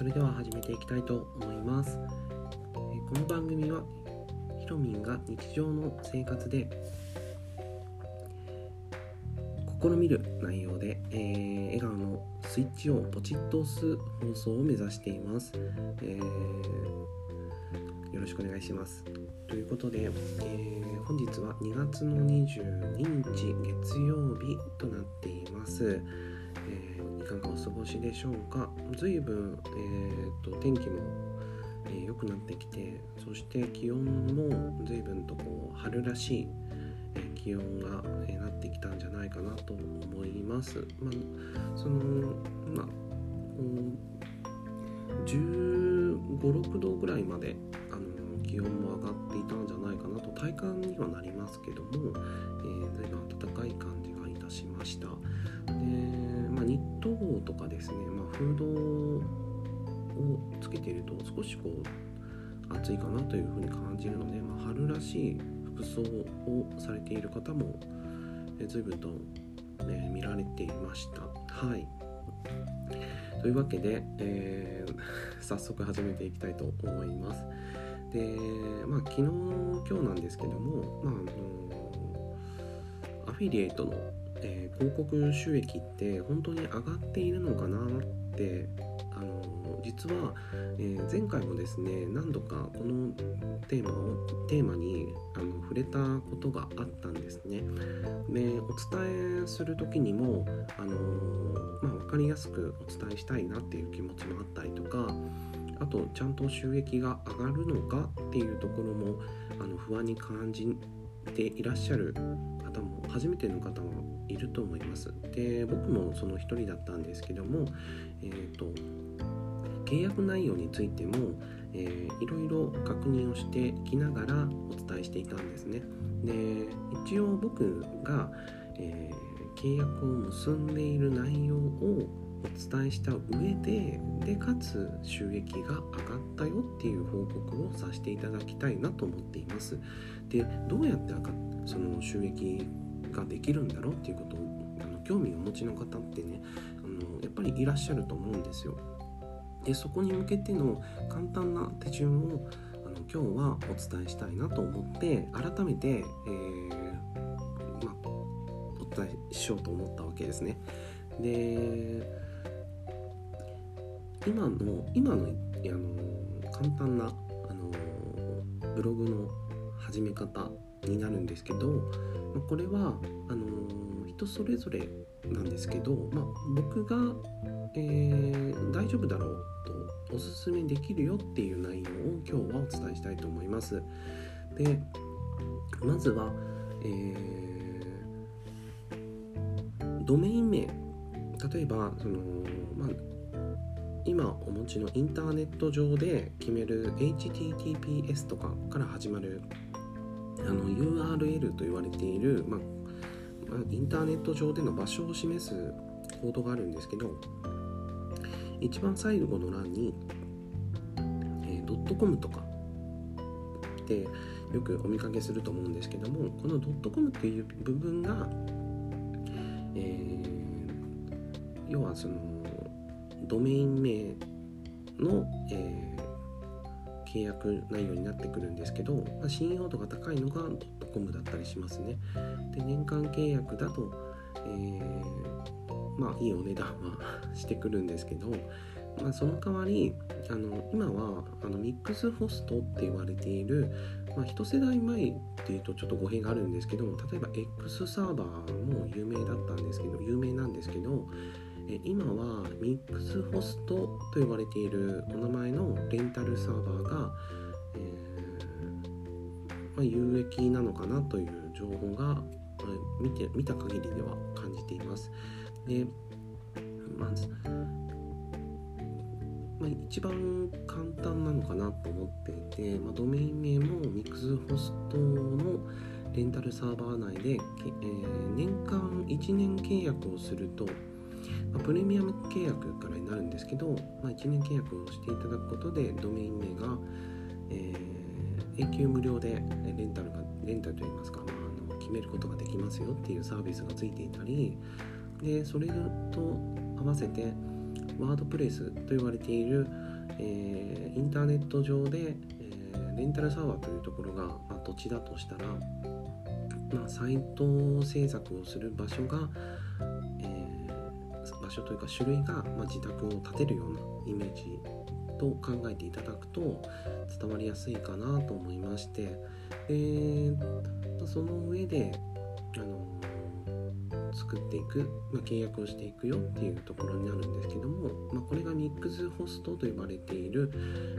それでは始めていきたいと思います。この番組はひろみんが日常の生活で試みる内容で、えー、笑顔のスイッチをポチッと押す放送を目指しています、えー、よろしくお願いします。ということで、えー、本日は2月の22日月曜日となっています、えー、かがお過ごしでしょうか？随分、えーと、天気も良、えー、くなってきてそして気温も随分とこう春らしいえ気温が、えなってきたんじゃないかなと思います。まあ、そのまあ15、6度ぐらいまであの気温も上がっていたんじゃないかなと体感にはなりますけども、えー、随分暖かい感じがしました。で、まあ、ニット帽とかですね、まあ、フードをつけていると少しこう暑いかなというふうに感じるので、まあ、春らしい服装をされている方も、え随分と、ね、見られていました。はいというわけで、えー、早速始めていきたいと思います。で、まあ、昨日、今日なんですけども、まあ、あのアフィリエイトの、えー、広告収益って本当に上がっているのかなってあの実は、えー、前回もですね何度かこのテーマをテーマにあの触れたことがあったんですね。でお伝えする時にも、あのまあ、分かりやすくお伝えしたいなっていう気持ちもあったりとかあとちゃんと収益が上がるのかっていうところもあの不安に感じていらっしゃる方も初めての方もいると思います。で僕もその一人だったんですけども、えーと、契約内容についても、えー、いろいろ確認をしてきながらお伝えしていたんですね。で一応僕が、えー、契約を結んでいる内容をお伝えした上ででかつ収益が上がったよっていう報告をさせていただきたいなと思っています。でどうやってその収益ができるんだろうっていうことをあの興味をお持ちの方ってねあのやっぱりいらっしゃると思うんですよ。でそこに向けての簡単な手順をあの今日はお伝えしたいなと思って改めて、えー、まあ、お伝えしようと思ったわけですね。で今の今のあの簡単なあのブログの始め方になるんですけどまこれはあの人それぞれなんですけど、まあ、僕が、えー、大丈夫だろうとおすすめできるよっていう内容を今日はお伝えしたいと思います。でまずは、えー、ドメイン名例えばその、まあ、今お持ちのインターネット上で決める HTTPS とかから始まるあの URL と言われている、まあ、インターネット上での場所を示すコードがあるんですけど一番最後の欄に、えー、ドットコムとかってよくお見かけすると思うんですけどもこのドットコムっていう部分が、えー、要はそのドメイン名の、えー契約内容になってくるんですけど、まあ、信用度が高いのがドットコムだったりしますね。で年間契約だと、えー、まあいいお値段はしてくるんですけど、まあ、その代わりあの今はあのミックスホストって言われている、まあ、一世代前っていうとちょっと語弊があるんですけど例えば X サーバーも有名だったんですけど有名なんですけど今はミックスホストと呼ばれているお名前のレンタルサーバーが、えー、まあ、有益なのかなという情報が、まあ、見て見た限りでは感じています。でまず、まあ、一番簡単なのかなと思っていて、ま、ドメイン名もミックスホストのレンタルサーバー内で、えー、年間1年契約をするとまあ、プレミアム契約からになるんですけど、まあ、1年契約をしていただくことでドメイン名が、えー、永久無料でレンタルがレンタルといいますか、まあ、あの決めることができますよっていうサービスがついていたりでそれと合わせてワードプレスと言われている、えー、インターネット上で、えー、レンタルサーバーというところが、まあ、土地だとしたら、まあ、サイト制作をする場所が、場所というか種類が、ま、自宅を建てるようなイメージと考えていただくと伝わりやすいかなと思いまして、えー、その上で、あの作っていく、まあ、契約をしていくよっていうところになるんですけども、まあ、これがミックスホストと呼ばれている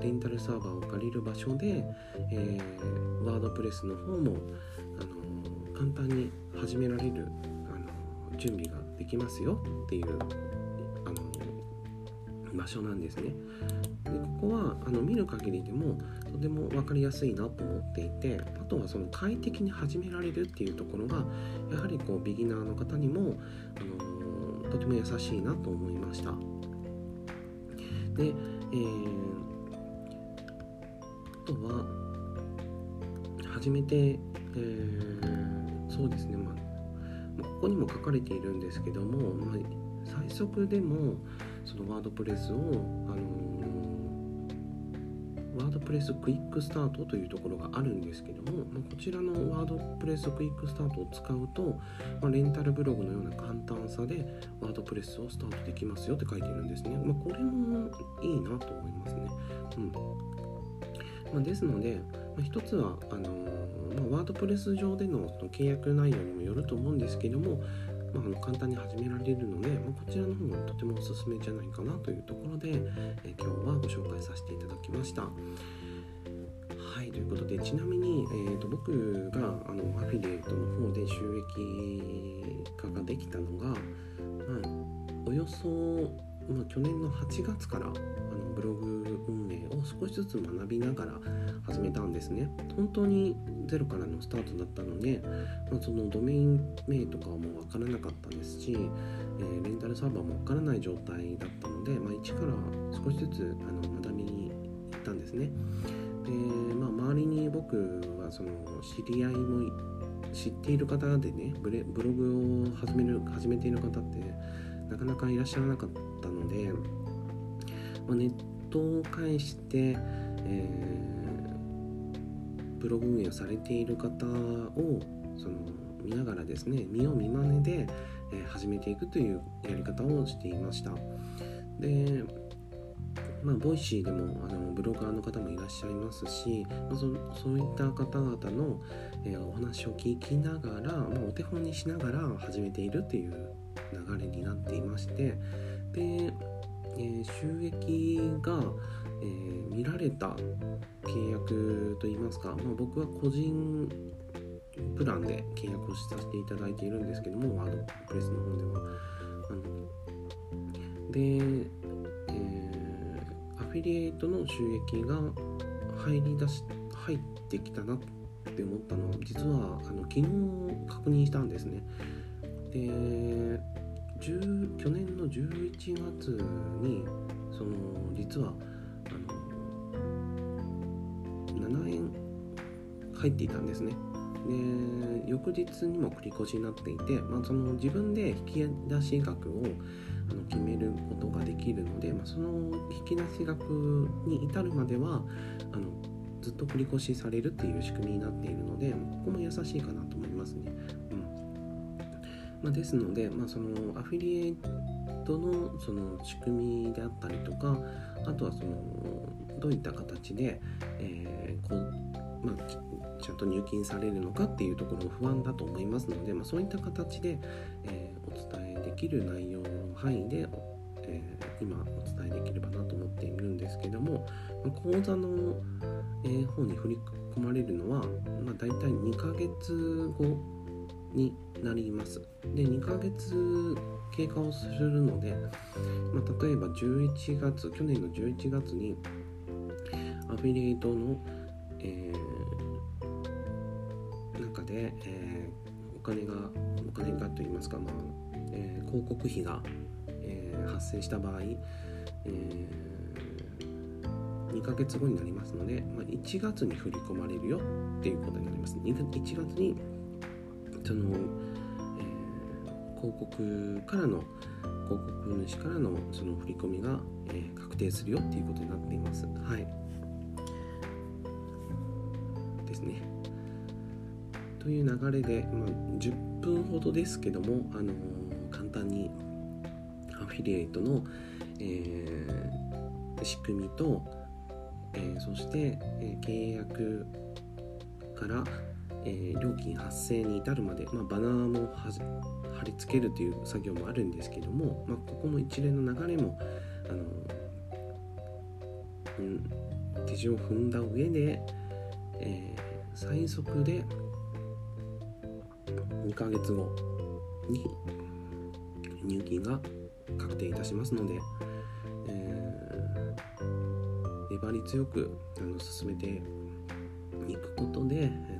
レンタルサーバーを借りる場所で、えー、ワードプレスの方も、あの簡単に始められる、あの準備ができますよっていう、あの場所なんですね。でここはあの見る限りでもとても分かりやすいなと思っていてあとはその快適に始められるっていうところがやはりこうビギナーの方にも、あのとても優しいなと思いましたで、えー、あとは初めて、えー、そうですねまあここにも書かれているんですけども、まあ、最速でもそのワードプレスを、あのワードプレスクイックスタートというところがあるんですけども、まあ、こちらのワードプレスクイックスタートを使うと、まあ、レンタルブログのような簡単さでワードプレスをスタートできますよって書いているんですね。ま、これもいいなと思いますね。うんまあ、ですので、まあ、一つはあのー、まあ、ワードプレス上でのその契約内容にもよると思うんですけども、まあ、あの簡単に始められるので、まあ、こちらの方もとてもおすすめじゃないかなというところで、え今日はご紹介させていただきました。はいということでちなみに、えーと、僕があのアフィリエイトの方で収益化ができたのが、まあ、およそ、まあ、去年の8月からあブログ運営を少しずつ学びながら始めたんですね。本当にゼロからのスタートだったので、まあ、そのドメイン名とかもう分からなかったですし、えー、レンタルサーバーも分からない状態だったので、まあ、一から少しずつあの学びに行ったんですね。で、まあ、周りに僕はその知り合いも知っている方でねブレブログを始める始めている方ってなかなかいらっしゃらなかったので、ま、ネットを介して、えーブログ運営をされている方をその見ながらですね見よう見まねで、えー、始めていくというやり方をしていました。でまあ、ボイシーでもあのブロガーの方もいらっしゃいますし、まあ、そそういった方々の、えー、お話を聞きながら、まあ、お手本にしながら始めているっていう流れになっていましてで、えー、収益が、えー、見られた契約といいますか、まあ、僕は個人プランで契約をさせていただいているんですけどもワードプレスの方では。あので、えー、アフィリエイトの収益が入り出し入ってきたなって思ったのは実はあの昨日確認したんですね。で10去年の11月にその実はあの7円入っていたんですね。で翌日にも繰り越しになっていて、まあ、その自分で引き出し額をあの決めることができるので、まあ、その引き出し額に至るまではあのずっと繰り越しされるっていう仕組みになっているのでここも優しいかなと思いますね。まあ、ですので、まあ、そのアフィリエイトのその仕組みであったりとかあとはそのどういった形で、えー、こうまあ、ちゃんと入金されるのかっていうところも不安だと思いますので、まあ、そういった形で、えー、お伝えできる内容の範囲で、えー、今お伝えできればなと思っているんですけども、まあ、講座の、えー、方に振り込まれるのは、まあ、大体2ヶ月後になります。で2ヶ月経過をするので、まあ、例えば11月去年の11月にアフィリエイトの、えー、中で、えー、お金がお金がといいますか、まあえー、広告費が、え、発生した場合、え、2ヶ月後になりますので、まあ、1月に振り込まれるよっていうことになります。1月にその、えー、広告からの広告主からのその振り込みが、えー、確定するよっていうことになっています。はい。ですね。という流れで、まあ、10分ほどですけども、あのー、簡単にアフィリエイトの、えー、仕組みと、えー、そして、え契約から、え料金発生に至るまで、まあ、バナーも貼り付けるという作業もあるんですけども、まあ、ここの一連の流れもあの、うん、手順を踏んだ上で、えー、最速で2ヶ月後に入金が確定いたしますので、えー、粘り強くあの進めていくことで、あの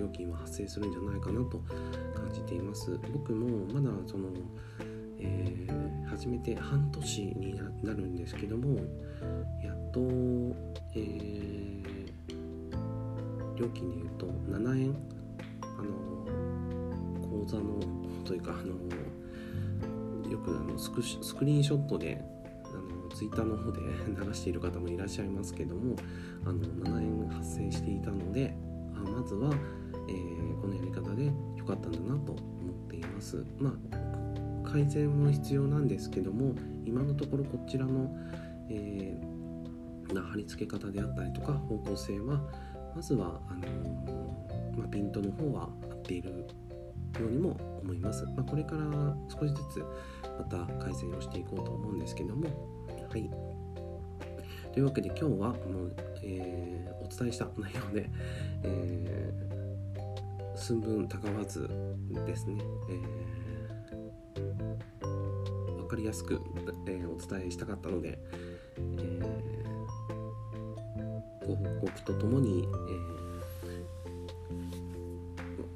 料金は発生するんじゃないかなと感じています。僕もまだその、えー、始めて半年になるんですけどもやっと、えー、料金でいうと7円あの口座のというかあのよくあのスクスクリーンショットでツイッターの方で 流している方もいらっしゃいますけどもあの7円発生していたのであまずは、このやり方で良かったんだなと思っています。まあ、改善も必要なんですけども今のところこちらの、えー、貼り付け方であったりとか方向性はまずはあのまあ、ピントの方は合っているようにも思います。まあ、これから少しずつまた改善をしていこうと思うんですけども、はい。というわけで今日はもう、えー、お伝えした内容で、えー、寸分たがわずですね、えー、分かりやすく、えー、お伝えしたかったので、えー、ご報告とともに、え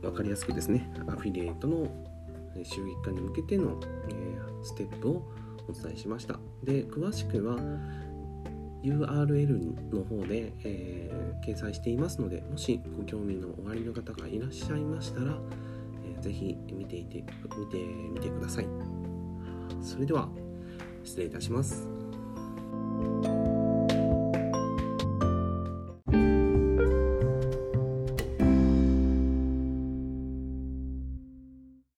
ー、分かりやすくですねアフィリエイトの収益化に向けての、えー、ステップをお伝えしました。で詳しくは URL の方で、えー、掲載していますのでもしご興味のおありの方がいらっしゃいましたら、えー、ぜひ見ていて見てみてください。それでは失礼いたします。